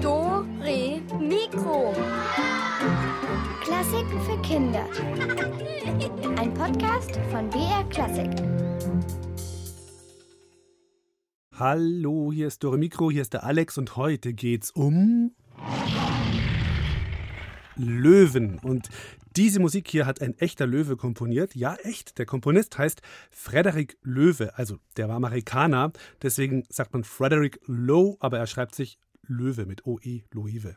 Do, Re, Mikro. Klassiken für Kinder. Ein Podcast von BR Klassik. Hallo, hier ist Dore Mikro, hier ist der Alex und heute geht's um Löwen. Und diese Musik hier hat ein echter Löwe komponiert. Ja, echt. Der Komponist heißt Frederick Löwe. Also, der war Amerikaner. Deswegen sagt man Frederick Lowe, aber er schreibt sich Löwe mit OE, Loewe.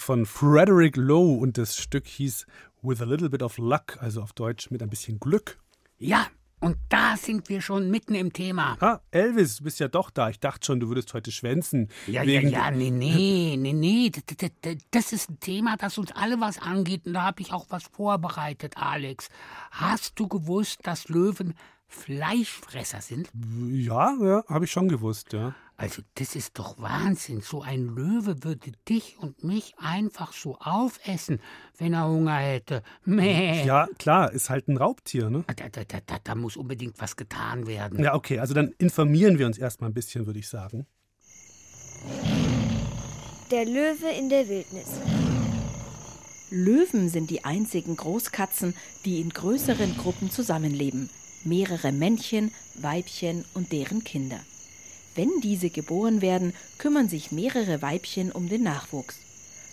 Musik von Frederick Lowe und das Stück hieß With a Little Bit of Luck, also auf Deutsch mit ein bisschen Glück. Ja, und da sind wir schon mitten im Thema. Ah, Elvis, du bist ja doch da. Ich dachte schon, du würdest heute schwänzen. Ja, ja, ja, nee, nee, nee, nee. Das ist ein Thema, das uns alle was angeht. Und da habe ich auch was vorbereitet, Alex. Hast du gewusst, dass Löwen Fleischfresser sind? Ja, ja, habe ich schon gewusst, ja. Also, das ist doch Wahnsinn. So ein Löwe würde dich und mich einfach so aufessen, wenn er Hunger hätte. Mäh. Ja, klar, ist halt ein Raubtier, ne? Da, da, da, da muss unbedingt was getan werden. Ja, okay, also dann informieren wir uns erstmal ein bisschen, würde ich sagen. Der Löwe in der Wildnis. Löwen sind die einzigen Großkatzen, die in größeren Gruppen zusammenleben. Mehrere Männchen, Weibchen und deren Kinder. Wenn diese geboren werden, kümmern sich mehrere Weibchen um den Nachwuchs.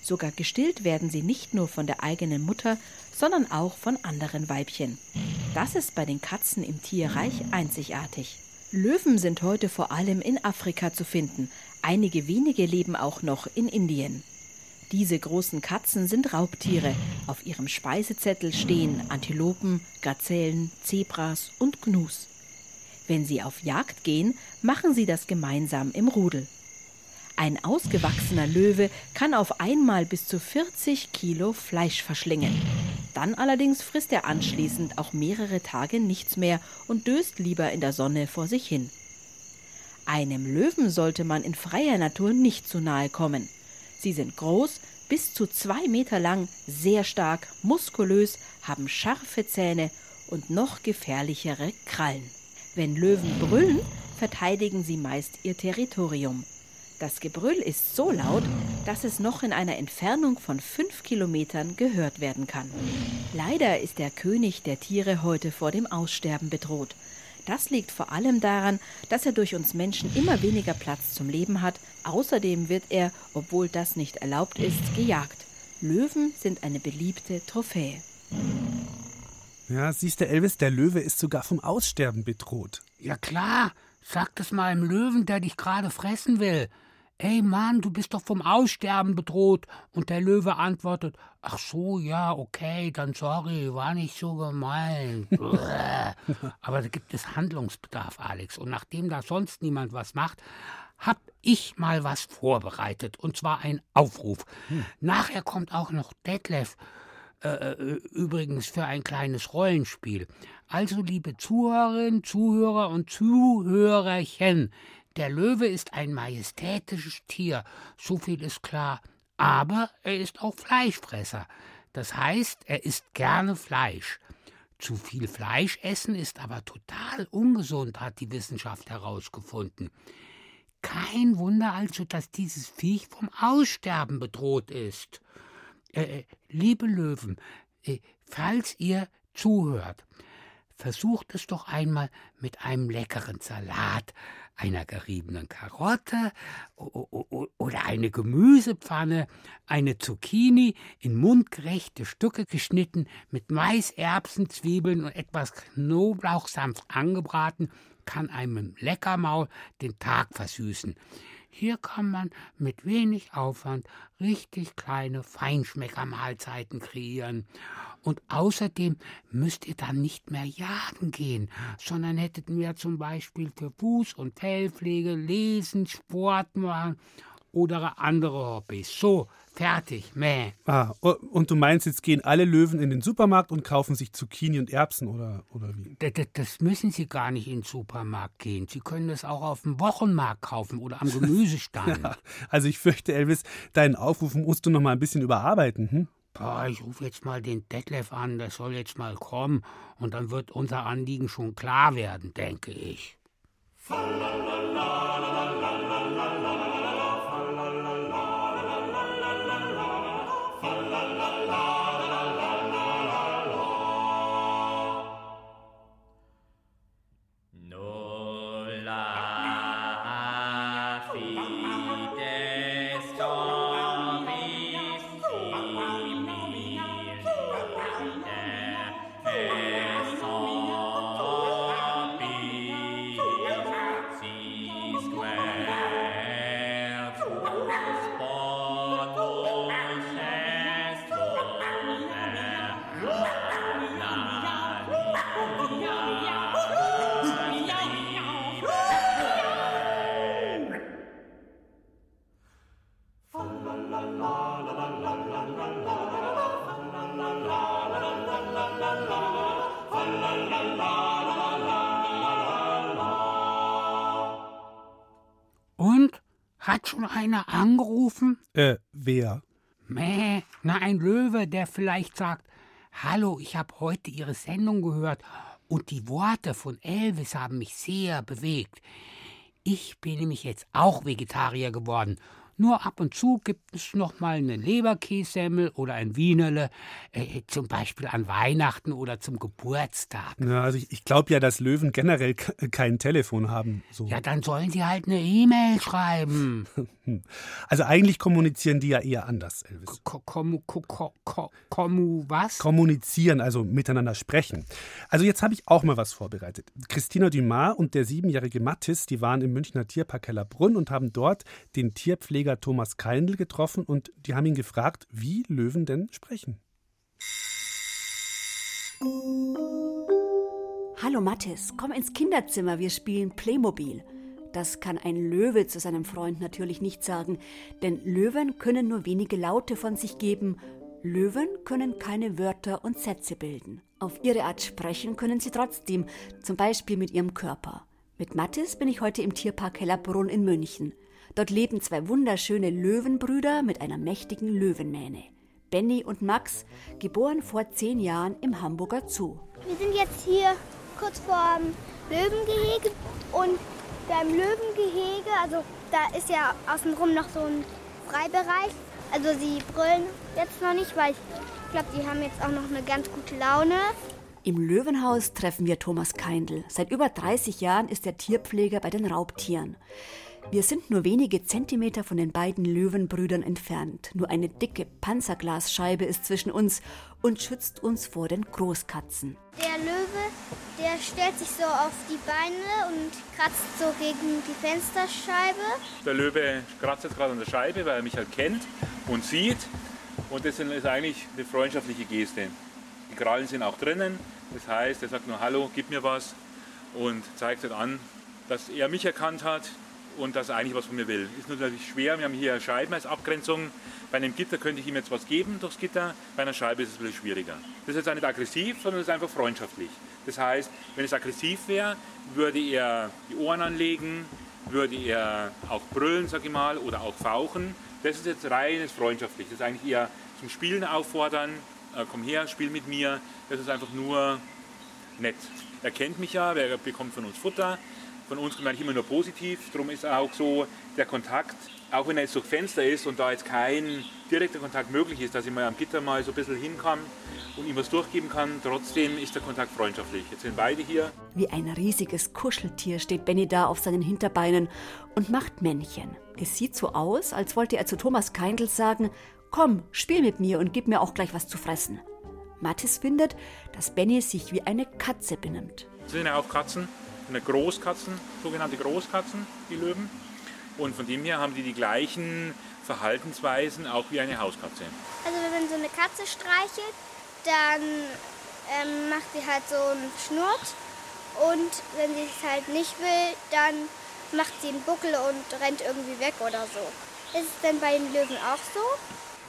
Sogar gestillt werden sie nicht nur von der eigenen Mutter, sondern auch von anderen Weibchen. Das ist bei den Katzen im Tierreich einzigartig. Löwen sind heute vor allem in Afrika zu finden, einige wenige leben auch noch in Indien. Diese großen Katzen sind Raubtiere. Auf ihrem Speisezettel stehen Antilopen, Gazellen, Zebras und Gnus. Wenn sie auf Jagd gehen, machen sie das gemeinsam im Rudel. Ein ausgewachsener Löwe kann auf einmal bis zu 40 Kilo Fleisch verschlingen. Dann allerdings frisst er anschließend auch mehrere Tage nichts mehr und döst lieber in der Sonne vor sich hin. Einem Löwen sollte man in freier Natur nicht zu nahe kommen. Sie sind groß, bis zu zwei Meter lang, sehr stark, muskulös, haben scharfe Zähne und noch gefährlichere Krallen. Wenn Löwen brüllen, verteidigen sie meist ihr Territorium. Das Gebrüll ist so laut, dass es noch in einer Entfernung von fünf Kilometern gehört werden kann. Leider ist der König der Tiere heute vor dem Aussterben bedroht. Das liegt vor allem daran, dass er durch uns Menschen immer weniger Platz zum Leben hat. Außerdem wird er, obwohl das nicht erlaubt ist, gejagt. Löwen sind eine beliebte Trophäe. Ja, siehst du, Elvis, der Löwe ist sogar vom Aussterben bedroht. Ja klar, sag das mal einem Löwen, der dich gerade fressen will. Ey Mann, du bist doch vom Aussterben bedroht. Und der Löwe antwortet, ach so, ja, okay, dann sorry, war nicht so gemein. Aber da gibt es Handlungsbedarf, Alex. Und nachdem da sonst niemand was macht, hab ich mal was vorbereitet. Und zwar ein Aufruf. Hm. Nachher kommt auch noch Detlef äh, übrigens für ein kleines Rollenspiel. Also, liebe Zuhörerinnen, Zuhörer und Zuhörerchen, der Löwe ist ein majestätisches Tier, so viel ist klar, aber er ist auch Fleischfresser. Das heißt, er isst gerne Fleisch. Zu viel Fleisch essen ist aber total ungesund, hat die Wissenschaft herausgefunden. Kein Wunder also, dass dieses Viech vom Aussterben bedroht ist. Äh, äh, liebe Löwen, äh, falls ihr zuhört, versucht es doch einmal mit einem leckeren Salat, einer geriebenen Karotte oder eine Gemüsepfanne, eine Zucchini in mundgerechte Stücke geschnitten, mit Mais, Erbsen, Zwiebeln und etwas Knoblauch sanft angebraten, kann einem Leckermaul den Tag versüßen. Hier kann man mit wenig Aufwand richtig kleine Feinschmeckermahlzeiten kreieren. Und außerdem müsst ihr dann nicht mehr jagen gehen, sondern hättet mehr zum Beispiel für Fuß- und Fellpflege, Lesen, Sport machen oder andere Hobbys. So, fertig, meh. Ah, und du meinst, jetzt gehen alle Löwen in den Supermarkt und kaufen sich Zucchini und Erbsen oder, oder wie? Das, das müssen sie gar nicht in den Supermarkt gehen. Sie können das auch auf dem Wochenmarkt kaufen oder am Gemüsestand. ja, also ich fürchte, Elvis, deinen Aufruf musst du noch mal ein bisschen überarbeiten, hm? Boah, ich rufe jetzt mal den Detlef an, der soll jetzt mal kommen und dann wird unser Anliegen schon klar werden, denke ich. Und? Einer angerufen? Äh, wer? Mäh, na ein Löwe, der vielleicht sagt, Hallo, ich habe heute Ihre Sendung gehört und die Worte von Elvis haben mich sehr bewegt. Ich bin nämlich jetzt auch Vegetarier geworden nur ab und zu gibt es noch mal eine Leberkässemmel oder ein Wienerle, äh, zum Beispiel an Weihnachten oder zum Geburtstag. Ja, also ich, ich glaube ja, dass Löwen generell kein Telefon haben. So. Ja, dann sollen sie halt eine E-Mail schreiben. Also eigentlich kommunizieren die ja eher anders, Elvis. Kommu, kommu, was? Kommunizieren, also miteinander sprechen. Also jetzt habe ich auch mal was vorbereitet. Christina Dumas und der siebenjährige Mattis, die waren im Münchner Tierpark Hellerbrunn und haben dort den Tierpfleger Tierpfleger Thomas Keindl getroffen und die haben ihn gefragt, wie Löwen denn sprechen. Hallo Mathis, komm ins Kinderzimmer, wir spielen Playmobil. Das kann ein Löwe zu seinem Freund natürlich nicht sagen, denn Löwen können nur wenige Laute von sich geben. Löwen können keine Wörter und Sätze bilden. Auf ihre Art sprechen können sie trotzdem, zum Beispiel mit ihrem Körper. Mit Mathis bin ich heute im Tierpark Hellerbrunn in München. Dort leben zwei wunderschöne Löwenbrüder mit einer mächtigen Löwenmähne. Benny und Max, geboren vor zehn Jahren im Hamburger Zoo. Wir sind jetzt hier kurz vor dem Löwengehege und beim Löwengehege, also da ist ja außenrum noch so ein Freibereich. Also sie brüllen jetzt noch nicht, weil ich glaube, die haben jetzt auch noch eine ganz gute Laune. Im Löwenhaus treffen wir Thomas Keindl. Seit über 30 Jahren ist er Tierpfleger bei den Raubtieren. Wir sind nur wenige Zentimeter von den beiden Löwenbrüdern entfernt. Nur eine dicke Panzerglasscheibe ist zwischen uns und schützt uns vor den Großkatzen. Der Löwe, der stellt sich so auf die Beine und kratzt so gegen die Fensterscheibe. Der Löwe kratzt jetzt gerade an der Scheibe, weil er mich halt kennt und sieht. Und das ist eigentlich eine freundschaftliche Geste. Die Krallen sind auch drinnen. Das heißt, er sagt nur Hallo, gib mir was und zeigt halt an, dass er mich erkannt hat und dass er eigentlich was von mir will. Ist natürlich schwer, wir haben hier Scheiben als Abgrenzung. Bei einem Gitter könnte ich ihm jetzt was geben durchs Gitter, bei einer Scheibe ist es ein bisschen schwieriger. Das ist jetzt nicht aggressiv, sondern es ist einfach freundschaftlich. Das heißt, wenn es aggressiv wäre, würde er die Ohren anlegen, würde er auch brüllen, sag ich mal, oder auch fauchen. Das ist jetzt reines freundschaftlich. Das ist eigentlich eher zum Spielen auffordern, äh, komm her, spiel mit mir. Das ist einfach nur nett. Er kennt mich ja, er bekommt von uns Futter, von uns kommt eigentlich immer nur positiv. Darum ist auch so der Kontakt, auch wenn er jetzt durch Fenster ist und da jetzt kein direkter Kontakt möglich ist, dass ich mal am Gitter mal so ein bisschen hinkam und ihm was durchgeben kann, trotzdem ist der Kontakt freundschaftlich. Jetzt sind beide hier. Wie ein riesiges Kuscheltier steht Benny da auf seinen Hinterbeinen und macht Männchen. Es sieht so aus, als wollte er zu Thomas Keindl sagen, komm, spiel mit mir und gib mir auch gleich was zu fressen. Mathis findet, dass Benny sich wie eine Katze benimmt. Sind ja auch Katzen eine Großkatzen, sogenannte Großkatzen, die Löwen. Und von dem her haben die die gleichen Verhaltensweisen auch wie eine Hauskatze. Also wenn man so eine Katze streichelt, dann ähm, macht sie halt so einen Schnurrt. Und wenn sie es halt nicht will, dann macht sie einen Buckel und rennt irgendwie weg oder so. Ist es denn bei den Löwen auch so?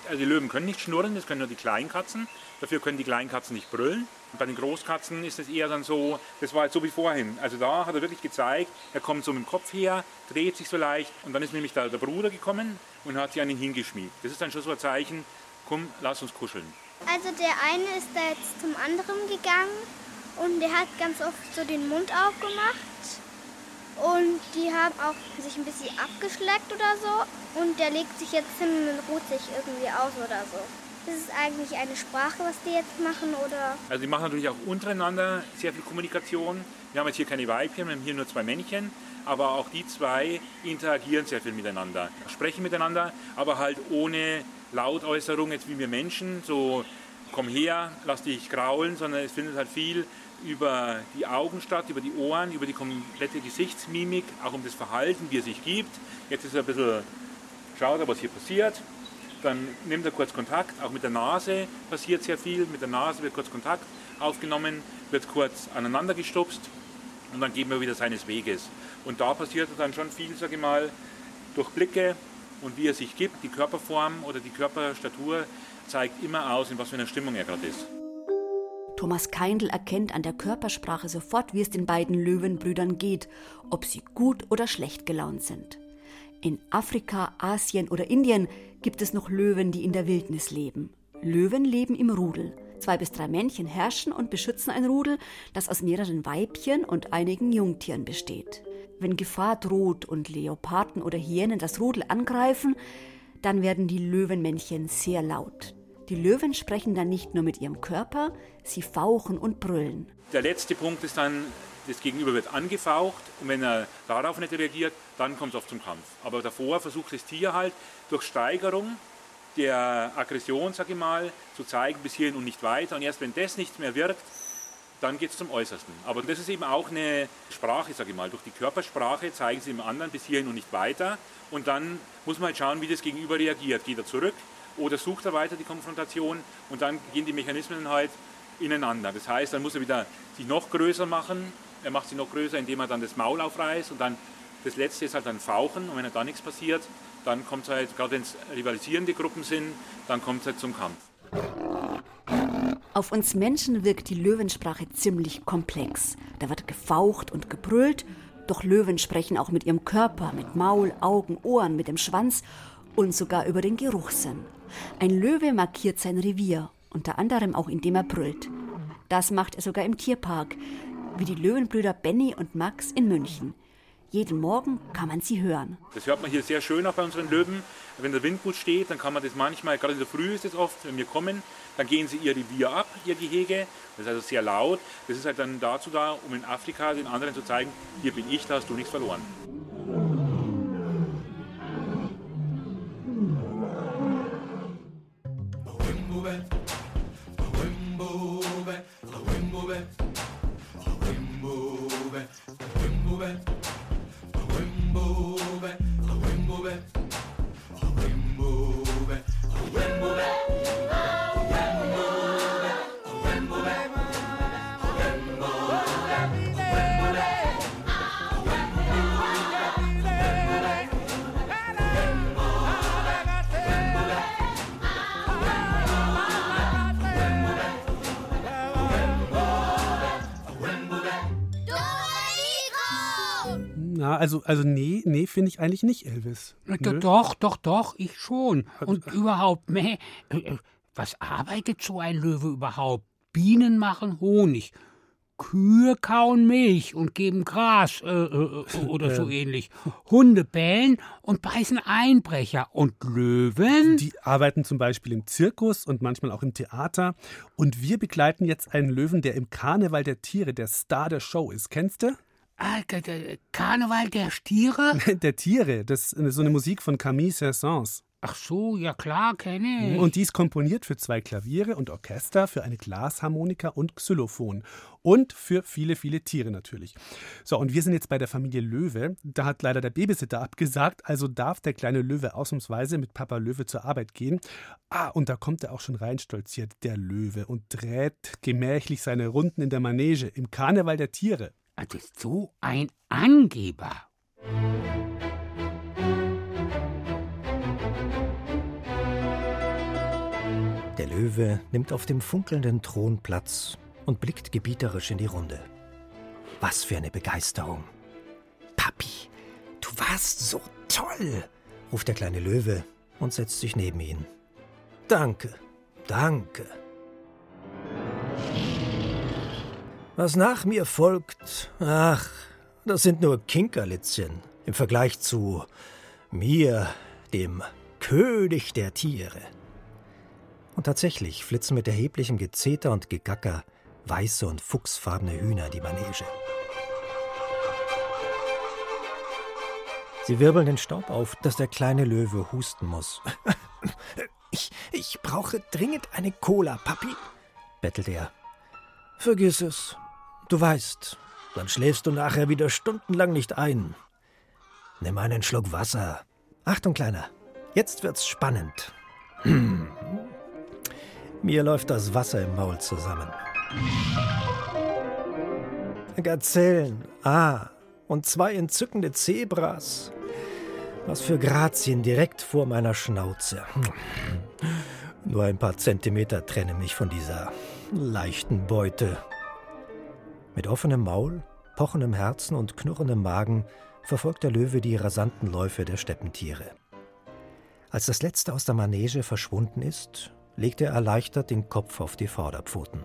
Also die Löwen können nicht schnurren, das können nur die kleinen Katzen. Dafür können die kleinen Katzen nicht brüllen. Und bei den Großkatzen ist es eher dann so, das war jetzt so wie vorhin. Also da hat er wirklich gezeigt, er kommt so mit dem Kopf her, dreht sich so leicht und dann ist nämlich da der Bruder gekommen und hat sich an ihn hingeschmiegt. Das ist dann schon so ein Zeichen, komm, lass uns kuscheln. Also der eine ist da jetzt zum anderen gegangen und der hat ganz oft so den Mund aufgemacht. Und die haben auch sich ein bisschen abgeschleckt oder so. Und der legt sich jetzt hin und ruht sich irgendwie aus oder so. Ist es eigentlich eine Sprache, was die jetzt machen oder? Also die machen natürlich auch untereinander sehr viel Kommunikation. Wir haben jetzt hier keine Weibchen, wir haben hier nur zwei Männchen. Aber auch die zwei interagieren sehr viel miteinander, sprechen miteinander, aber halt ohne Lautäußerung, jetzt wie wir Menschen, so komm her, lass dich kraulen, sondern es findet halt viel über die Augen statt, über die Ohren, über die komplette Gesichtsmimik, auch um das Verhalten, wie er sich gibt. Jetzt ist er ein bisschen, schaut was hier passiert. Dann nimmt er kurz Kontakt, auch mit der Nase passiert sehr viel. Mit der Nase wird kurz Kontakt aufgenommen, wird kurz aneinander gestupst und dann gehen wir wieder seines Weges. Und da passiert dann schon viel, sage ich mal, durch Blicke und wie er sich gibt. Die Körperform oder die Körperstatur zeigt immer aus, in was für einer Stimmung er gerade ist. Thomas Keindl erkennt an der Körpersprache sofort, wie es den beiden Löwenbrüdern geht, ob sie gut oder schlecht gelaunt sind. In Afrika, Asien oder Indien gibt es noch Löwen, die in der Wildnis leben. Löwen leben im Rudel. Zwei bis drei Männchen herrschen und beschützen ein Rudel, das aus mehreren Weibchen und einigen Jungtieren besteht. Wenn Gefahr droht und Leoparden oder Hyänen das Rudel angreifen, dann werden die Löwenmännchen sehr laut. Die Löwen sprechen dann nicht nur mit ihrem Körper, sie fauchen und brüllen. Der letzte Punkt ist dann, das Gegenüber wird angefaucht und wenn er darauf nicht reagiert, dann kommt es oft zum Kampf. Aber davor versucht das Tier halt durch Steigerung der Aggression, sage ich mal, zu zeigen, bis hierhin und nicht weiter. Und erst wenn das nichts mehr wirkt, dann geht es zum Äußersten. Aber das ist eben auch eine Sprache, sage ich mal. Durch die Körpersprache zeigen sie dem anderen bis hierhin und nicht weiter. Und dann muss man halt schauen, wie das Gegenüber reagiert. Geht er zurück oder sucht er weiter die Konfrontation? Und dann gehen die Mechanismen halt ineinander. Das heißt, dann muss er wieder sich noch größer machen. Er macht sich noch größer, indem er dann das Maul aufreißt. Und dann das Letzte ist halt dann Fauchen. Und wenn da nichts passiert, dann kommt es halt, gerade wenn es rivalisierende Gruppen sind, dann kommt es halt zum Kampf. Auf uns Menschen wirkt die Löwensprache ziemlich komplex. Da wird gefaucht und gebrüllt, doch Löwen sprechen auch mit ihrem Körper, mit Maul, Augen, Ohren, mit dem Schwanz und sogar über den Geruchssinn. Ein Löwe markiert sein Revier, unter anderem auch indem er brüllt. Das macht er sogar im Tierpark, wie die Löwenbrüder Benny und Max in München. Jeden Morgen kann man sie hören. Das hört man hier sehr schön auch bei unseren Löwen. Wenn der Wind gut steht, dann kann man das manchmal, gerade in der Früh ist es oft, wenn wir kommen, dann gehen sie ihr Revier ab, ihr Gehege. Das ist also sehr laut. Das ist halt dann dazu da, um in Afrika den anderen zu zeigen, hier bin ich, da hast du nichts verloren. Na, also, also nee, nee, finde ich eigentlich nicht Elvis. Nö. Doch, doch, doch, ich schon. Und überhaupt, meh, äh, was arbeitet so ein Löwe überhaupt? Bienen machen Honig. Kühe kauen Milch und geben Gras äh, äh, oder so ähnlich. Hunde bellen und beißen Einbrecher. Und Löwen? Die arbeiten zum Beispiel im Zirkus und manchmal auch im Theater. Und wir begleiten jetzt einen Löwen, der im Karneval der Tiere der Star der Show ist. Kennst du? Ah, der- der Karneval der Stiere? Der Tiere, das ist so eine Musik von Camille Saint-Saëns. Ach so, ja klar, kenne ich. Und dies komponiert für zwei Klaviere und Orchester, für eine Glasharmonika und Xylophon. Und für viele, viele Tiere natürlich. So, und wir sind jetzt bei der Familie Löwe. Da hat leider der Babysitter abgesagt, also darf der kleine Löwe ausnahmsweise mit Papa Löwe zur Arbeit gehen. Ah, und da kommt er auch schon reinstolziert, der Löwe, und dreht gemächlich seine Runden in der Manege im Karneval der Tiere. Also so ein Angeber. Der Löwe nimmt auf dem funkelnden Thron Platz und blickt gebieterisch in die Runde. Was für eine Begeisterung. Papi, du warst so toll, ruft der kleine Löwe und setzt sich neben ihn. Danke, danke. Was nach mir folgt, ach, das sind nur Kinkerlitzchen im Vergleich zu mir, dem König der Tiere. Und tatsächlich flitzen mit erheblichem Gezeter und Gegacker weiße und fuchsfarbene Hühner die Manege. Sie wirbeln den Staub auf, dass der kleine Löwe husten muss. Ich, ich brauche dringend eine Cola, Papi, bettelt er. Vergiss es. Du weißt, dann schläfst du nachher wieder stundenlang nicht ein. Nimm einen Schluck Wasser. Achtung, Kleiner, jetzt wird's spannend. Hm. Mir läuft das Wasser im Maul zusammen. Gazellen, ah, und zwei entzückende Zebras. Was für Grazien direkt vor meiner Schnauze. Nur ein paar Zentimeter trennen mich von dieser leichten Beute. Mit offenem Maul, pochendem Herzen und knurrendem Magen verfolgt der Löwe die rasanten Läufe der Steppentiere. Als das letzte aus der Manege verschwunden ist, legt er erleichtert den Kopf auf die Vorderpfoten.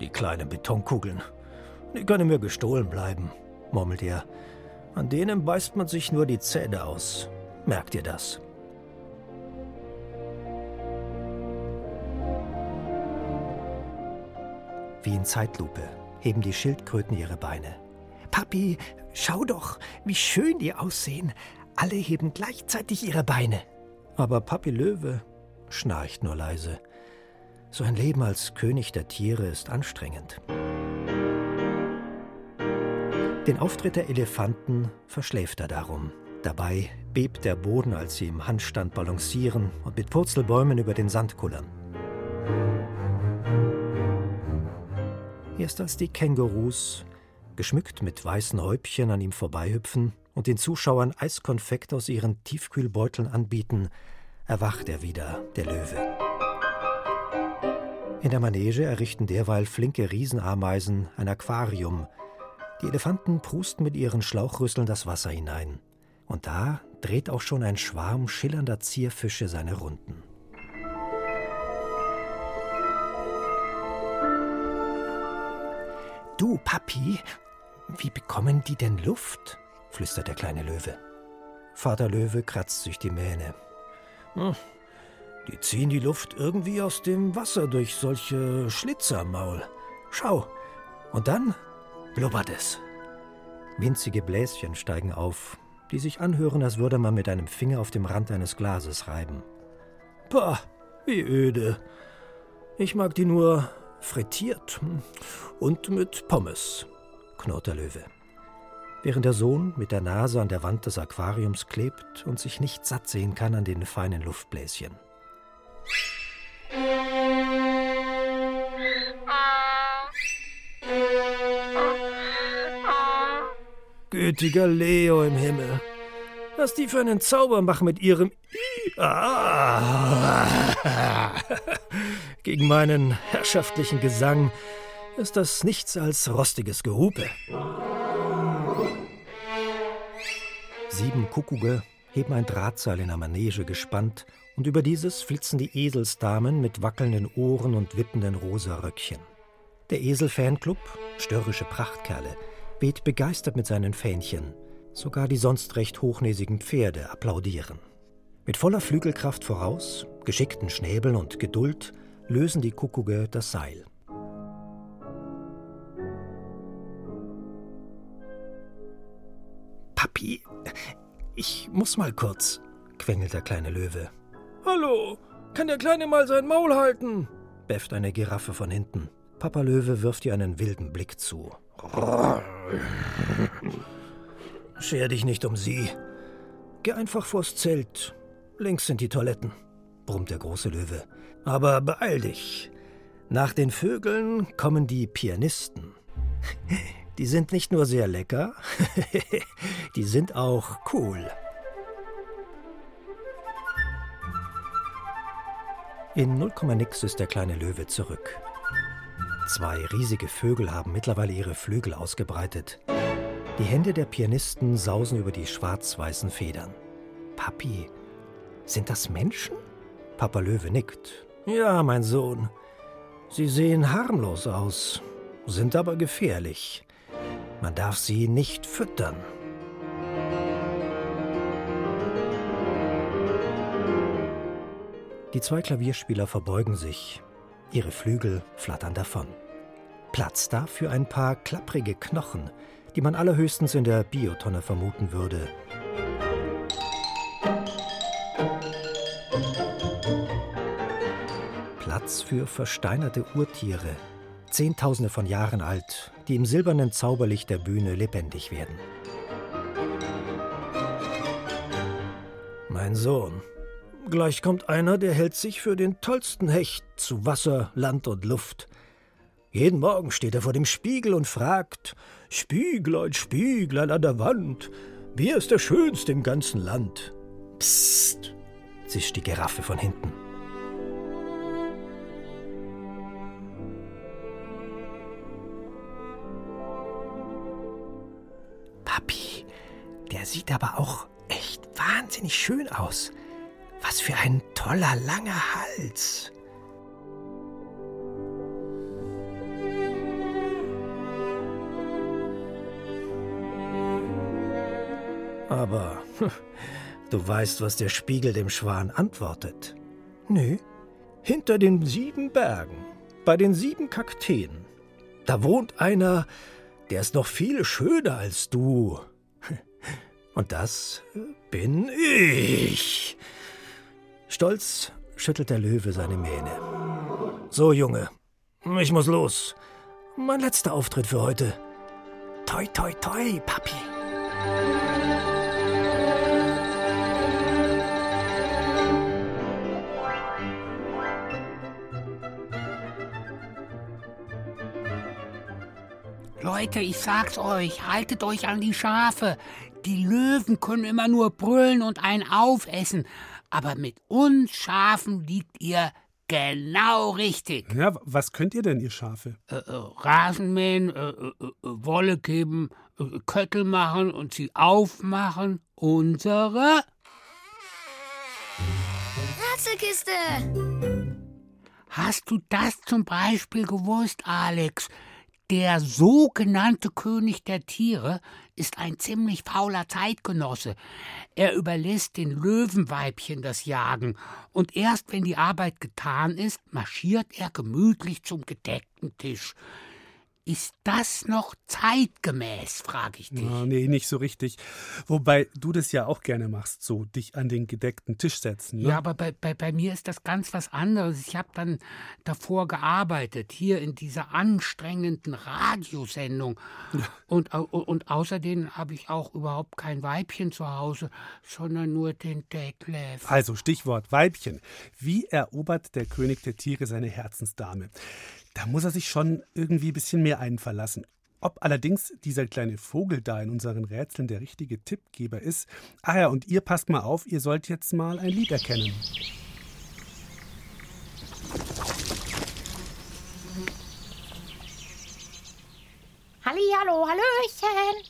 Die kleinen Betonkugeln, die können mir gestohlen bleiben, murmelt er. An denen beißt man sich nur die Zähne aus. Merkt ihr das? Wie in Zeitlupe heben die Schildkröten ihre Beine. Papi, schau doch, wie schön die aussehen. Alle heben gleichzeitig ihre Beine. Aber Papi Löwe schnarcht nur leise. So ein Leben als König der Tiere ist anstrengend. Den Auftritt der Elefanten verschläft er darum. Dabei bebt der Boden, als sie im Handstand balancieren und mit Purzelbäumen über den Sand kullern. Erst als die Kängurus, geschmückt mit weißen Häubchen, an ihm vorbeihüpfen und den Zuschauern Eiskonfekt aus ihren Tiefkühlbeuteln anbieten, erwacht er wieder, der Löwe. In der Manege errichten derweil flinke Riesenameisen ein Aquarium. Die Elefanten prusten mit ihren Schlauchrüsseln das Wasser hinein. Und da dreht auch schon ein Schwarm schillernder Zierfische seine Runden. Du, Papi, wie bekommen die denn Luft? flüstert der kleine Löwe. Vater Löwe kratzt sich die Mähne. Hm, die ziehen die Luft irgendwie aus dem Wasser durch solche Schlitze am Maul. Schau, und dann blubbert es. Winzige Bläschen steigen auf, die sich anhören, als würde man mit einem Finger auf dem Rand eines Glases reiben. Pah, wie öde. Ich mag die nur frittiert und mit Pommes, knurrt der Löwe. Während der Sohn mit der Nase an der Wand des Aquariums klebt und sich nicht satt sehen kann an den feinen Luftbläschen. Gütiger Leo im Himmel, was die für einen Zauber machen mit ihrem. Gegen meinen herrschaftlichen Gesang ist das nichts als rostiges Gehupe. Sieben Kuckucke heben ein Drahtseil in der Manege gespannt und über dieses flitzen die Eselsdamen mit wackelnden Ohren und wippenden rosa Röckchen. Der Esel-Fanclub, störrische Prachtkerle, weht begeistert mit seinen Fähnchen. Sogar die sonst recht hochnäsigen Pferde applaudieren. Mit voller Flügelkraft voraus, geschickten Schnäbeln und Geduld lösen die Kuckucke das Seil. Papi, ich muss mal kurz, quengelt der kleine Löwe. Hallo, kann der Kleine mal sein Maul halten? befft eine Giraffe von hinten. Papa Löwe wirft ihr einen wilden Blick zu. Scher dich nicht um sie. Geh einfach vors Zelt. Links sind die Toiletten, brummt der große Löwe. Aber beeil dich. Nach den Vögeln kommen die Pianisten. Die sind nicht nur sehr lecker, die sind auch cool. In 0, nix ist der kleine Löwe zurück. Zwei riesige Vögel haben mittlerweile ihre Flügel ausgebreitet. Die Hände der Pianisten sausen über die schwarz-weißen Federn. Papi, sind das Menschen? Papa Löwe nickt. Ja, mein Sohn. Sie sehen harmlos aus, sind aber gefährlich. Man darf sie nicht füttern. Die zwei Klavierspieler verbeugen sich. Ihre Flügel flattern davon. Platz da für ein paar klapprige Knochen, die man allerhöchstens in der Biotonne vermuten würde. Platz für versteinerte Urtiere, Zehntausende von Jahren alt, die im silbernen Zauberlicht der Bühne lebendig werden. Mein Sohn, gleich kommt einer, der hält sich für den tollsten Hecht zu Wasser, Land und Luft. Jeden Morgen steht er vor dem Spiegel und fragt: Spieglein, Spieglein an der Wand, wer ist der Schönste im ganzen Land? Psst, zischt die Giraffe von hinten. Sieht aber auch echt wahnsinnig schön aus. Was für ein toller langer Hals. Aber du weißt, was der Spiegel dem Schwan antwortet. Nö, hinter den sieben Bergen, bei den sieben Kakteen, da wohnt einer, der ist noch viel schöner als du. Und das bin ich. Stolz schüttelt der Löwe seine Mähne. So, Junge, ich muss los. Mein letzter Auftritt für heute. Toi, toi, toi, Papi. Leute, ich sag's euch, haltet euch an die Schafe. Die Löwen können immer nur brüllen und einen aufessen. Aber mit uns Schafen liegt ihr genau richtig. Ja, was könnt ihr denn, ihr Schafe? Äh, äh, Rasenmähen, äh, äh, äh Wolle geben, äh, Köttel machen und sie aufmachen. Unsere Ratzelkiste. Hast du das zum Beispiel gewusst, Alex? Der sogenannte König der Tiere ist ein ziemlich fauler Zeitgenosse. Er überlässt den Löwenweibchen das Jagen, und erst wenn die Arbeit getan ist, marschiert er gemütlich zum gedeckten Tisch. Ist das noch zeitgemäß, frage ich dich. Oh, nee, nicht so richtig. Wobei du das ja auch gerne machst, so dich an den gedeckten Tisch setzen. Ne? Ja, aber bei, bei, bei mir ist das ganz was anderes. Ich habe dann davor gearbeitet, hier in dieser anstrengenden Radiosendung. Ja. Und, und außerdem habe ich auch überhaupt kein Weibchen zu Hause, sondern nur den Detlef. Also Stichwort Weibchen. Wie erobert der König der Tiere seine Herzensdame? Da muss er sich schon irgendwie ein bisschen mehr einverlassen. Ob allerdings dieser kleine Vogel da in unseren Rätseln der richtige Tippgeber ist. Ah ja, und ihr passt mal auf, ihr sollt jetzt mal ein Lied erkennen. Hallihallo, Hallöchen.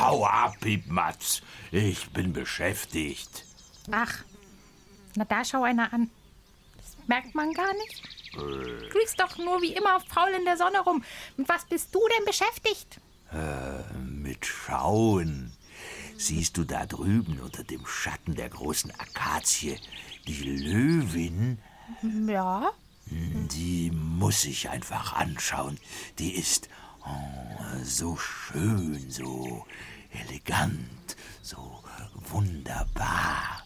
Hau ab, Piepmatz. Ich bin beschäftigt. Ach, na da schau einer an. Merkt man gar nicht. Äh. Grüßt doch nur wie immer faul in der Sonne rum. Mit was bist du denn beschäftigt? Äh, mit Schauen. Siehst du da drüben unter dem Schatten der großen Akazie die Löwin? Ja. Hm, die muss ich einfach anschauen. Die ist oh, so schön, so elegant, so wunderbar.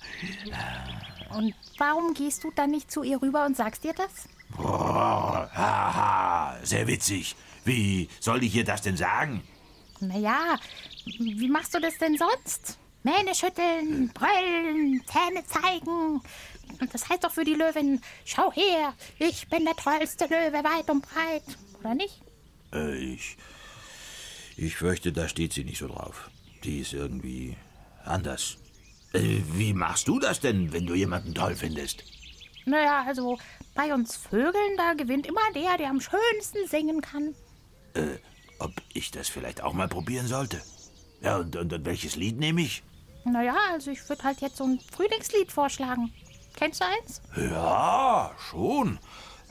Und warum gehst du dann nicht zu ihr rüber und sagst ihr das? Haha, sehr witzig. Wie soll ich ihr das denn sagen? Naja, wie machst du das denn sonst? Mähne schütteln, brüllen, Zähne zeigen. Und das heißt doch für die Löwin, schau her, ich bin der tollste Löwe weit und breit. Oder nicht? Äh, ich. Ich fürchte, da steht sie nicht so drauf. Die ist irgendwie anders. Äh, wie machst du das denn, wenn du jemanden toll findest? Naja, also bei uns Vögeln, da gewinnt immer der, der am schönsten singen kann. Äh, ob ich das vielleicht auch mal probieren sollte? Ja, und, und, und welches Lied nehme ich? Naja, also ich würde halt jetzt so ein Frühlingslied vorschlagen. Kennst du eins? Ja, schon.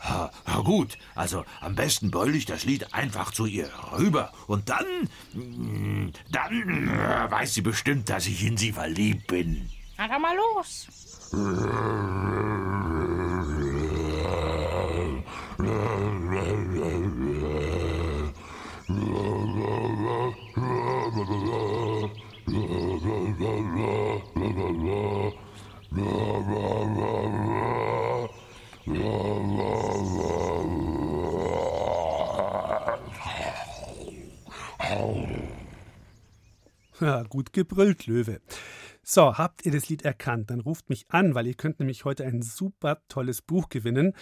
Ha, ha, gut, also am besten beule ich das Lied einfach zu ihr rüber. Und dann, mm, dann äh, weiß sie bestimmt, dass ich in sie verliebt bin. Na dann mal los. Ja, gut gebrüllt, Löwe. So, habt ihr das Lied erkannt? Dann ruft mich an, weil ihr könnt nämlich heute ein super tolles Buch gewinnen.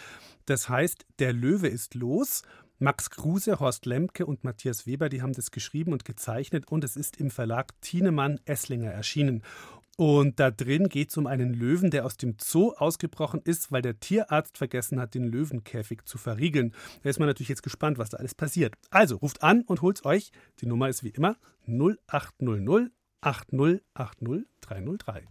Das heißt, Der Löwe ist los. Max Kruse, Horst Lemke und Matthias Weber, die haben das geschrieben und gezeichnet und es ist im Verlag Thienemann Esslinger erschienen. Und da drin geht es um einen Löwen, der aus dem Zoo ausgebrochen ist, weil der Tierarzt vergessen hat, den Löwenkäfig zu verriegeln. Da ist man natürlich jetzt gespannt, was da alles passiert. Also ruft an und holt's euch. Die Nummer ist wie immer 0800 8080 303.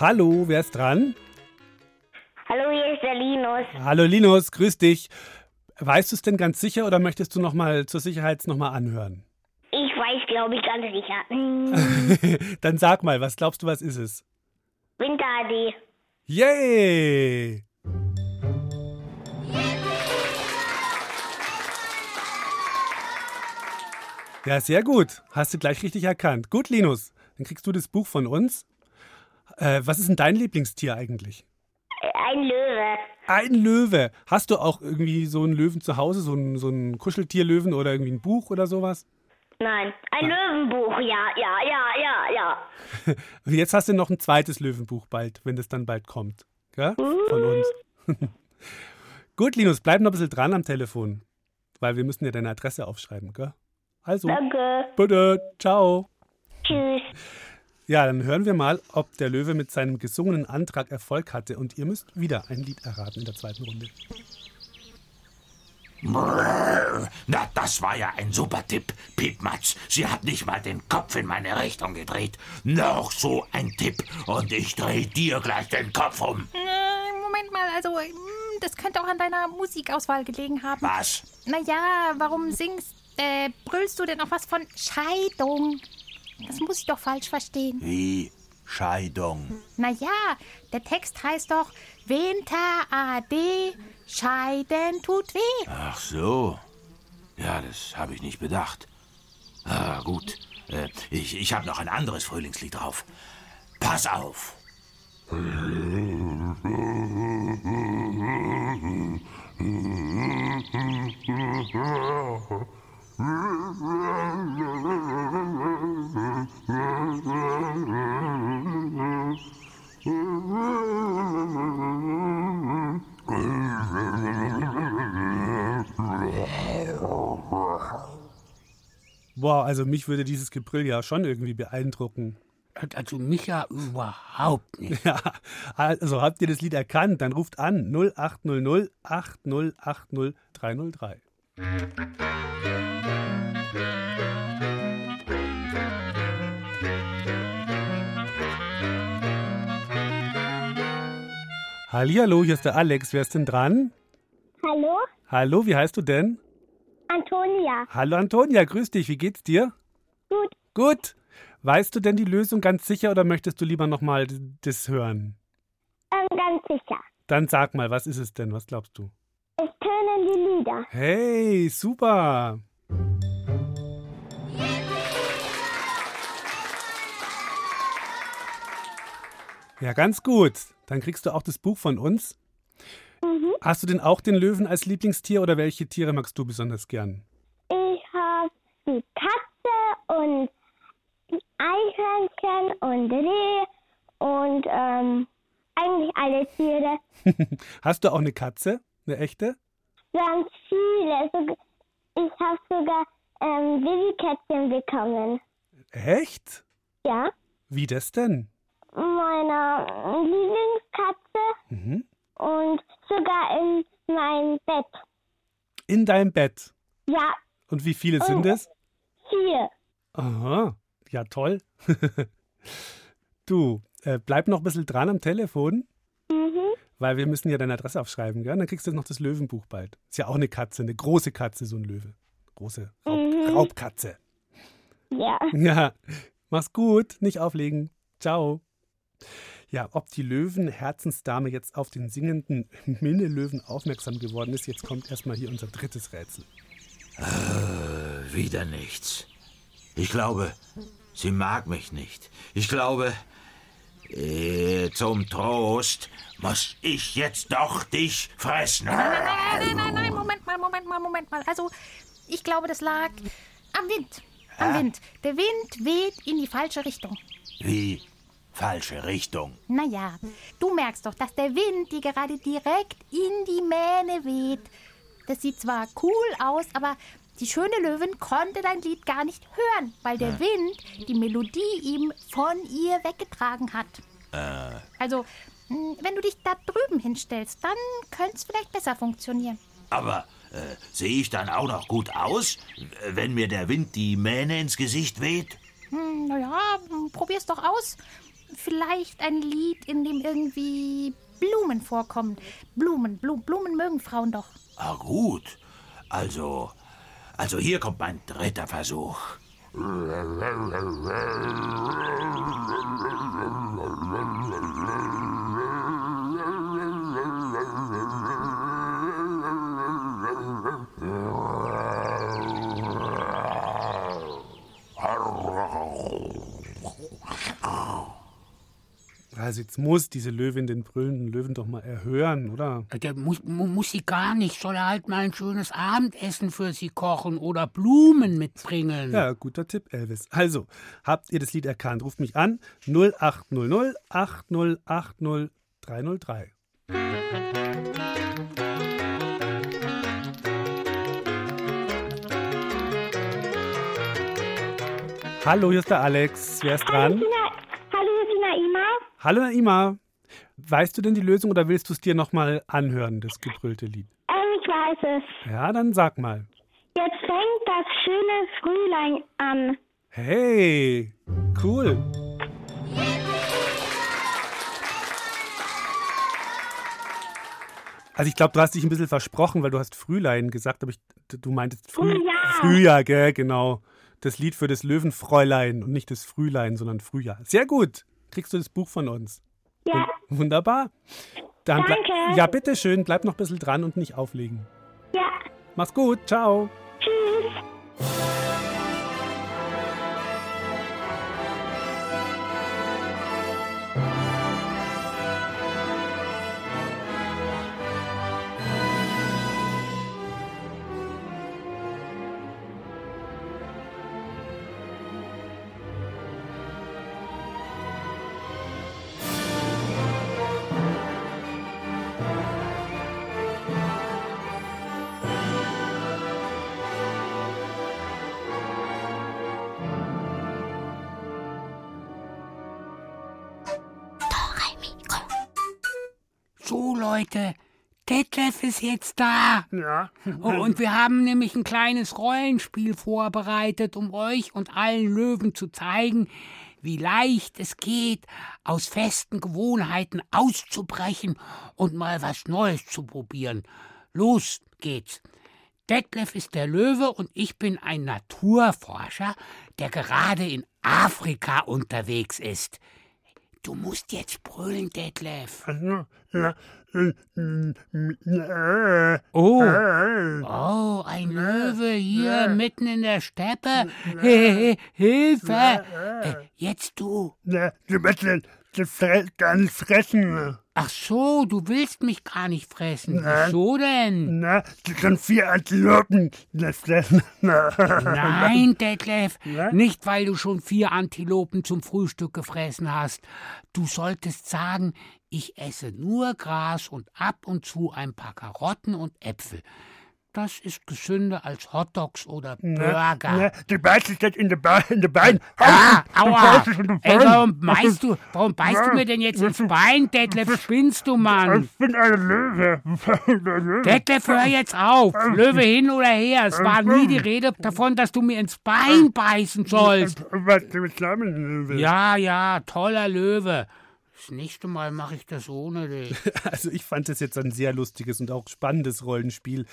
Hallo, wer ist dran? Hallo, hier ist der Linus. Hallo Linus, grüß dich. Weißt du es denn ganz sicher oder möchtest du noch mal zur Sicherheit noch mal anhören? Ich weiß, glaube ich, ganz sicher. Dann sag mal, was glaubst du, was ist es? Winter AD. Yay! Ja, sehr gut. Hast du gleich richtig erkannt. Gut, Linus. Dann kriegst du das Buch von uns. Äh, was ist denn dein Lieblingstier eigentlich? Ein Löwe. Ein Löwe. Hast du auch irgendwie so einen Löwen zu Hause, so einen, so einen Kuscheltierlöwen oder irgendwie ein Buch oder sowas? Nein, ein Löwenbuch, ja, ja, ja, ja, ja. Und jetzt hast du noch ein zweites Löwenbuch bald, wenn das dann bald kommt. Gell? Von uns. Gut, Linus, bleib noch ein bisschen dran am Telefon. Weil wir müssen ja deine Adresse aufschreiben, gell? Also, Danke. bitte, ciao. Tschüss. Ja, dann hören wir mal, ob der Löwe mit seinem gesungenen Antrag Erfolg hatte. Und ihr müsst wieder ein Lied erraten in der zweiten Runde. Na, das war ja ein super Tipp, Piepmatz. Sie hat nicht mal den Kopf in meine Richtung gedreht. Noch so ein Tipp und ich dreh dir gleich den Kopf um. Äh, Moment mal, also hm, das könnte auch an deiner Musikauswahl gelegen haben. Was? Naja, warum singst, äh, brüllst du denn auch was von Scheidung? Das muss ich doch falsch verstehen. Wie? Scheidung. Naja, der Text heißt doch Winter AD, Scheiden tut weh. Ach so. Ja, das habe ich nicht bedacht. Ah, gut. Äh, ich ich habe noch ein anderes Frühlingslied drauf. Pass auf. Boah, also mich würde dieses Gebrüll ja schon irgendwie beeindrucken. Also mich ja überhaupt nicht. Ja, also habt ihr das Lied erkannt? Dann ruft an 0800 8080 303. Hallihallo, hier ist der Alex. Wer ist denn dran? Hallo? Hallo, wie heißt du denn? Antonia. Hallo Antonia, grüß dich. Wie geht's dir? Gut. Gut. Weißt du denn die Lösung ganz sicher oder möchtest du lieber nochmal das hören? schon ganz sicher. Dann sag mal, was ist es denn? Was glaubst du? Tönen die Lieder. Hey, super. Ja, ganz gut. Dann kriegst du auch das Buch von uns. Mhm. Hast du denn auch den Löwen als Lieblingstier oder welche Tiere magst du besonders gern? Ich habe die Katze und Eichhörnchen und Reh und ähm, eigentlich alle Tiere. Hast du auch eine Katze? Eine echte? Ganz viele. Sog- Ich habe sogar ähm, Babykätzchen bekommen. Echt? Ja. Wie das denn? Meiner Lieblingskatze Mhm. und sogar in mein Bett. In deinem Bett. Ja, Und wie viele sind Oh. es? vier. Aha, ja toll. du, äh, bleib noch ein bisschen dran am Telefon, Mhm. Weil wir müssen ja deine Adresse aufschreiben, gell? Dann kriegst du noch das Löwenbuch bald. Ist ja auch eine Katze, eine große Katze, so ein Löwe. Große Raub Mhm. Raubkatze. Ja. Ja, mach's gut, nicht auflegen. Ciao. Ja, ob die Löwen-Herzensdame jetzt auf den singenden Minne-Löwen aufmerksam geworden ist, jetzt kommt erstmal hier unser drittes Rätsel. Äh, wieder nichts. Ich glaube, sie mag mich nicht. Ich glaube, äh, zum Trost muss ich jetzt doch dich fressen. Nein, nein, nein, nein, Moment mal, Moment mal, Moment mal. Also, ich glaube, das lag am Wind. Am Hä? Wind. Der Wind weht in die falsche Richtung. Wie? Falsche Richtung. Naja, du merkst doch, dass der Wind dir gerade direkt in die Mähne weht. Das sieht zwar cool aus, aber die schöne Löwin konnte dein Lied gar nicht hören, weil der Wind die Melodie ihm von ihr weggetragen hat. Äh, Also, mh, wenn du dich da drüben hinstellst, dann könnte es vielleicht besser funktionieren. aber äh, sehe ich dann auch noch gut aus, wenn mir der Wind die Mähne ins Gesicht weht? Hm, naja, hm, probier's doch aus. Vielleicht ein Lied, in dem irgendwie Blumen vorkommen. Blumen, Blu Blumen mögen Frauen doch. Ah, gut. Also, also hier kommt mein dritter Versuch. Also jetzt muss diese Löwin den brüllenden Löwen doch mal erhören, oder? Der muss, mu- muss sie gar nicht, soll er halt mal ein schönes Abendessen für sie kochen oder Blumen mitbringen. Ja, guter Tipp, Elvis. Also, habt ihr das Lied erkannt? Ruft mich an 0800 8080 303. Hallo, hier ist der Alex. Wer ist dran? Tina, hallo, hier ist die Naima. Hallo, Naima. Weißt du denn die Lösung oder willst du es dir nochmal anhören, das gebrüllte Lied? Ähm, ich weiß es. Ja, dann sag mal. Jetzt fängt das schöne Frühling an. Hey, cool. Also ich glaube, du hast dich ein bisschen versprochen, weil du hast Frühlein gesagt, aber ich, du meintest Früh, Frühjahr. Frühjahr, gell, genau. Das Lied für das Löwenfräulein und nicht das Frühlein, sondern Frühjahr. Sehr gut. Kriegst du das Buch von uns. Ja. Wunderbar. Dann bleib- Danke. Ja, bitteschön, bleib noch ein bisschen dran und nicht auflegen. Ja. Mach's gut, ciao. Tschüss. Leute, Detlef ist jetzt da. Ja. Oh, und wir haben nämlich ein kleines Rollenspiel vorbereitet, um euch und allen Löwen zu zeigen, wie leicht es geht, aus festen Gewohnheiten auszubrechen und mal was Neues zu probieren. Los geht's. Detlef ist der Löwe und ich bin ein Naturforscher, der gerade in Afrika unterwegs ist. Du musst jetzt brüllen, Detlef. Ja, äh, äh, Oh. äh, Oh, ein Löwe hier mitten in der Steppe. Hilfe! Äh, Jetzt du. du willst das- nicht fressen. Ach so, du willst mich gar nicht fressen. Nein. Wieso denn? Na, das sind vier Antilopen, fressen. Nein, Detlef, Ja? nicht weil du schon vier Antilopen zum Frühstück gefressen hast. Du solltest sagen, ich esse nur Gras und ab und zu ein paar Karotten und Äpfel. Das ist gesünder als Hotdogs oder Burger. Na, du beißt dich jetzt in die, Be in die Beine. Ah, Du aua! in die Ey, Beine. warum beißt du, warum beißt du mir denn jetzt ins Bein, Detlef? Spinnst du, Mann? Ich bin ein Löwe. Detlef, hör jetzt auf! Löwe hin oder her. Es war nie die Rede davon, dass du mir ins Bein beißen sollst. Was, du bist Löwe? Ja, ja, toller Löwe. Das nächste Mal mache ich das ohne dich. Also ich fand das jetzt ein sehr lustiges und auch spannendes Rollenspiel.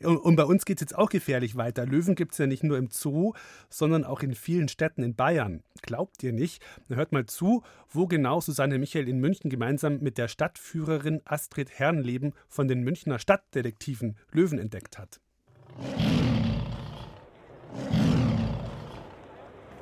Und, bei uns geht es jetzt auch gefährlich weiter. Löwen gibt es ja nicht nur im Zoo, sondern auch in vielen Städten in Bayern. Glaubt ihr nicht? Hört mal zu, wo genau Susanne Michael in München gemeinsam mit der Stadtführerin Astrid Herrenleben von den Münchner Stadtdetektiven Löwen entdeckt hat.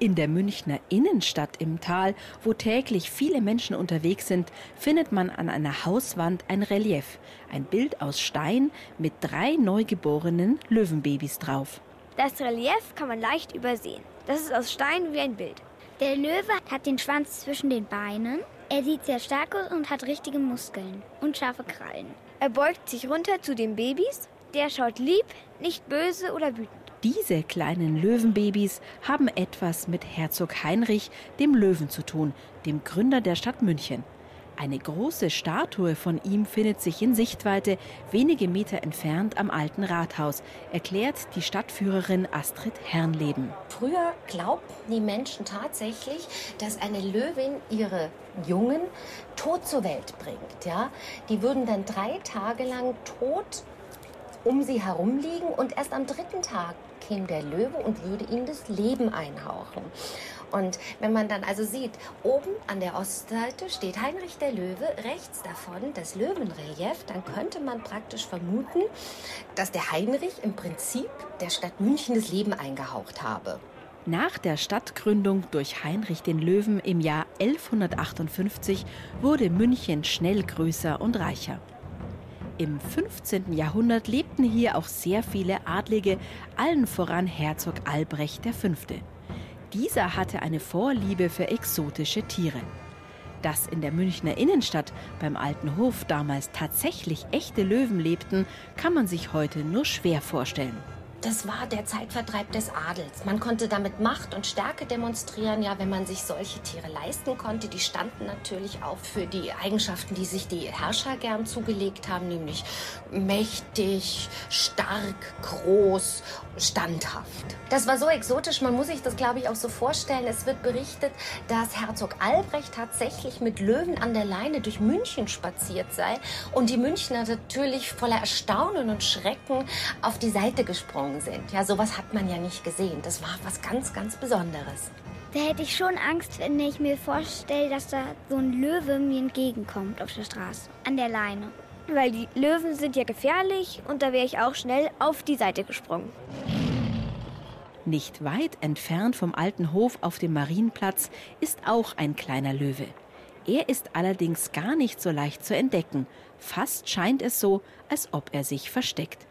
In der Münchner Innenstadt im Tal, wo täglich viele Menschen unterwegs sind, findet man an einer Hauswand ein Relief, ein Bild aus Stein mit drei neugeborenen Löwenbabys drauf. Das Relief kann man leicht übersehen. Das ist aus Stein wie ein Bild. Der Löwe hat den Schwanz zwischen den Beinen. Er sieht sehr stark aus und hat richtige Muskeln und scharfe Krallen. Er beugt sich runter zu den Babys. Der schaut lieb, nicht böse oder wütend. Diese kleinen Löwenbabys haben etwas mit Herzog Heinrich, dem Löwen, zu tun, dem Gründer der Stadt München. Eine große Statue von ihm findet sich in Sichtweite, wenige Meter entfernt am alten Rathaus, erklärt die Stadtführerin Astrid Herrnleben. Früher glaubten die Menschen tatsächlich, dass eine Löwin ihre Jungen tot zur Welt bringt. Ja? Die würden dann drei Tage lang tot um sie herumliegen und erst am dritten Tag käme der Löwe und würde ihnen das Leben einhauchen. Und wenn man dann also sieht, oben an der Ostseite steht Heinrich der Löwe, rechts davon das Löwenrelief, dann könnte man praktisch vermuten, dass der Heinrich im Prinzip der Stadt München das Leben eingehaucht habe. Nach der Stadtgründung durch Heinrich den Löwen im Jahr 1158 wurde München schnell größer und reicher. Im 15. Jahrhundert lebten hier auch sehr viele Adlige, allen voran Herzog Albrecht V. Dieser hatte eine Vorliebe für exotische Tiere. Dass in der Münchner Innenstadt beim Alten Hof damals tatsächlich echte Löwen lebten, kann man sich heute nur schwer vorstellen. Das war der Zeitvertreib des Adels. Man konnte damit Macht und Stärke demonstrieren, ja, wenn man sich solche Tiere leisten konnte. Die standen natürlich auch für die Eigenschaften, die sich die Herrscher gern zugelegt haben, nämlich mächtig, stark, groß, standhaft. Das war so exotisch, man muss sich das, glaube ich, auch so vorstellen. Es wird berichtet, dass Herzog Albrecht tatsächlich mit Löwen an der Leine durch München spaziert sei und die Münchner natürlich voller Erstaunen und Schrecken auf die Seite gesprungen sind. Ja, sowas hat man ja nicht gesehen. Das war was ganz, ganz Besonderes. Da hätte ich schon Angst, wenn ich mir vorstelle, dass da so ein Löwe mir entgegenkommt auf der Straße, an der Leine. Weil die Löwen sind ja gefährlich und da wäre ich auch schnell auf die Seite gesprungen. Nicht weit entfernt vom alten Hof auf dem Marienplatz ist auch ein kleiner Löwe. Er ist allerdings gar nicht so leicht zu entdecken. Fast scheint es so, als ob er sich versteckt.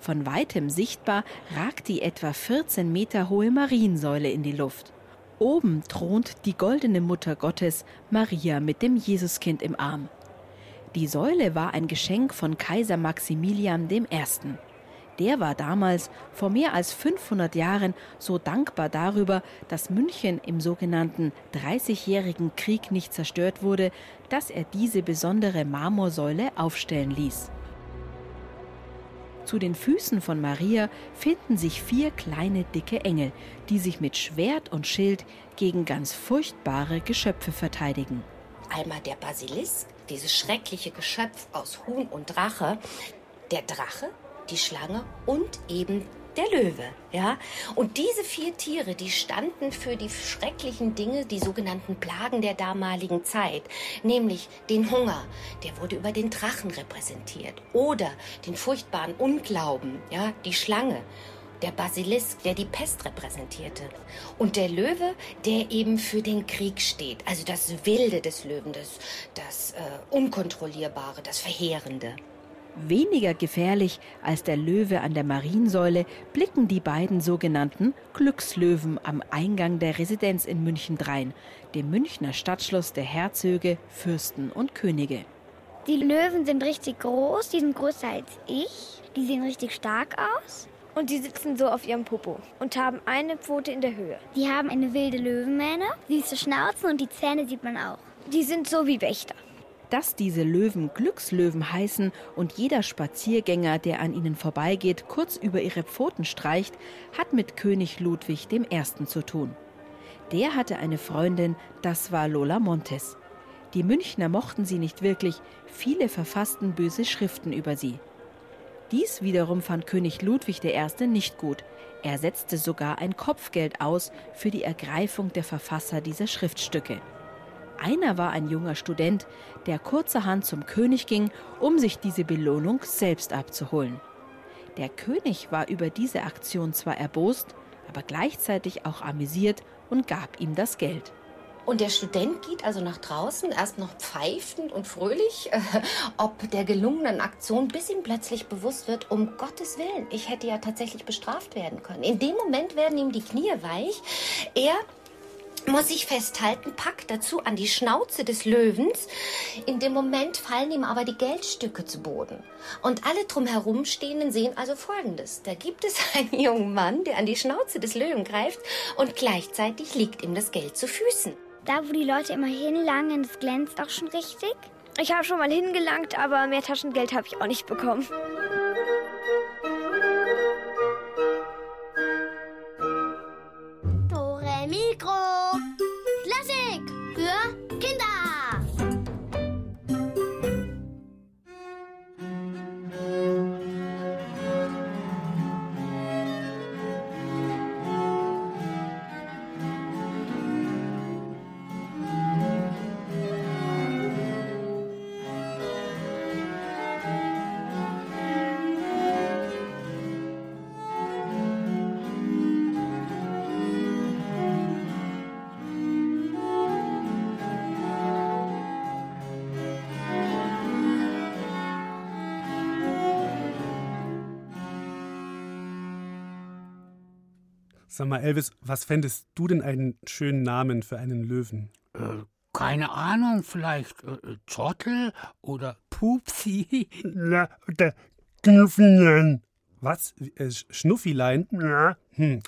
Von weitem sichtbar ragt die etwa 14 Meter hohe Mariensäule in die Luft. Oben thront die goldene Mutter Gottes, Maria mit dem Jesuskind im Arm. Die Säule war ein Geschenk von Kaiser Maximilian I. Der war damals, vor mehr als 500 Jahren, so dankbar darüber, dass München im sogenannten Dreißigjährigen Krieg nicht zerstört wurde, dass er diese besondere Marmorsäule aufstellen ließ. Zu den Füßen von Maria finden sich vier kleine dicke Engel, die sich mit Schwert und Schild gegen ganz furchtbare Geschöpfe verteidigen. Einmal der Basilisk, dieses schreckliche Geschöpf aus Huhn und Drache, der Drache, die Schlange und eben der Löwe, ja. Und diese vier Tiere, die standen für die schrecklichen Dinge, die sogenannten Plagen der damaligen Zeit, nämlich den Hunger, der wurde über den Drachen repräsentiert, oder den furchtbaren Unglauben, ja, die Schlange der Basilisk, der die Pest repräsentierte. Und der Löwe, der eben für den Krieg steht. Also das Wilde des Löwen, das, das äh, Unkontrollierbare, das Verheerende. Weniger gefährlich als der Löwe an der Mariensäule blicken die beiden sogenannten Glückslöwen am Eingang der Residenz in München drein, dem Münchner Stadtschloss der Herzöge, Fürsten und Könige. Die Löwen sind richtig groß, die sind größer als ich. Die sehen richtig stark aus. Und die sitzen so auf ihrem Popo und haben eine Pfote in der Höhe. Die haben eine wilde Löwenmähne, süße Schnauzen und die Zähne sieht man auch. Die sind so wie Wächter. Dass diese Löwen Glückslöwen heißen und jeder Spaziergänger, der an ihnen vorbeigeht, kurz über ihre Pfoten streicht, hat mit König Ludwig I. zu tun. Der hatte eine Freundin, das war Lola Montes. Die Münchner mochten sie nicht wirklich, viele verfassten böse Schriften über sie. Dies wiederum fand König Ludwig I. nicht gut. Er setzte sogar ein Kopfgeld aus für die Ergreifung der Verfasser dieser Schriftstücke. Einer war ein junger Student, der kurzerhand zum König ging, um sich diese Belohnung selbst abzuholen. Der König war über diese Aktion zwar erbost, aber gleichzeitig auch amüsiert und gab ihm das Geld. Und der Student geht also nach draußen, erst noch pfeifend und fröhlich, äh, ob der gelungenen Aktion, bis ihm plötzlich bewusst wird, um Gottes Willen, ich hätte ja tatsächlich bestraft werden können. In dem Moment werden ihm die Knie weich. Er muss sich festhalten, packt dazu an die Schnauze des Löwens. In dem Moment fallen ihm aber die Geldstücke zu Boden. Und alle drumherum stehenden sehen also Folgendes. Da gibt es einen jungen Mann, der an die Schnauze des Löwen greift und gleichzeitig liegt ihm das Geld zu Füßen. Da, wo die Leute immer hinlangen, das glänzt auch schon richtig. Ich habe schon mal hingelangt, aber mehr Taschengeld habe ich auch nicht bekommen. Sag mal, Elvis, was fändest du denn einen schönen Namen für einen Löwen? Äh, keine Ahnung, vielleicht äh, Zottel oder Pupsi? Na, oder Knuffilein. Was? Äh, Schnuffilein? Ja. Hm.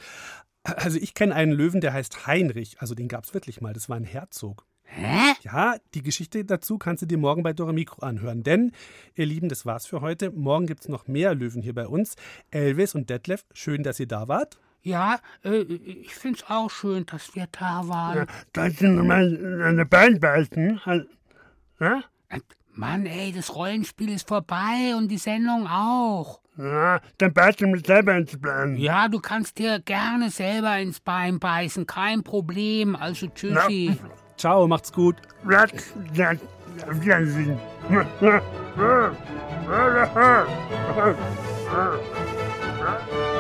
Also ich kenne einen Löwen, der heißt Heinrich. Also den gab es wirklich mal. Das war ein Herzog. Hä? Ja, die Geschichte dazu kannst du dir morgen bei Dora Mikro anhören. Denn, ihr Lieben, das war's für heute. Morgen gibt's noch mehr Löwen hier bei uns. Elvis und Detlef, schön, dass ihr da wart. Ja, äh, ich find's auch schön, dass wir da waren. Ja, kannst du noch mal eine Bein beißen? Ja? Mann, ey, das Rollenspiel ist vorbei und die Sendung auch. Ja, dann beißt du mir selber ins Bein. Ja, du kannst dir gerne selber ins Bein beißen, kein Problem. Also tschüssi. Ja. Ciao, macht's gut. Auf Wiedersehen.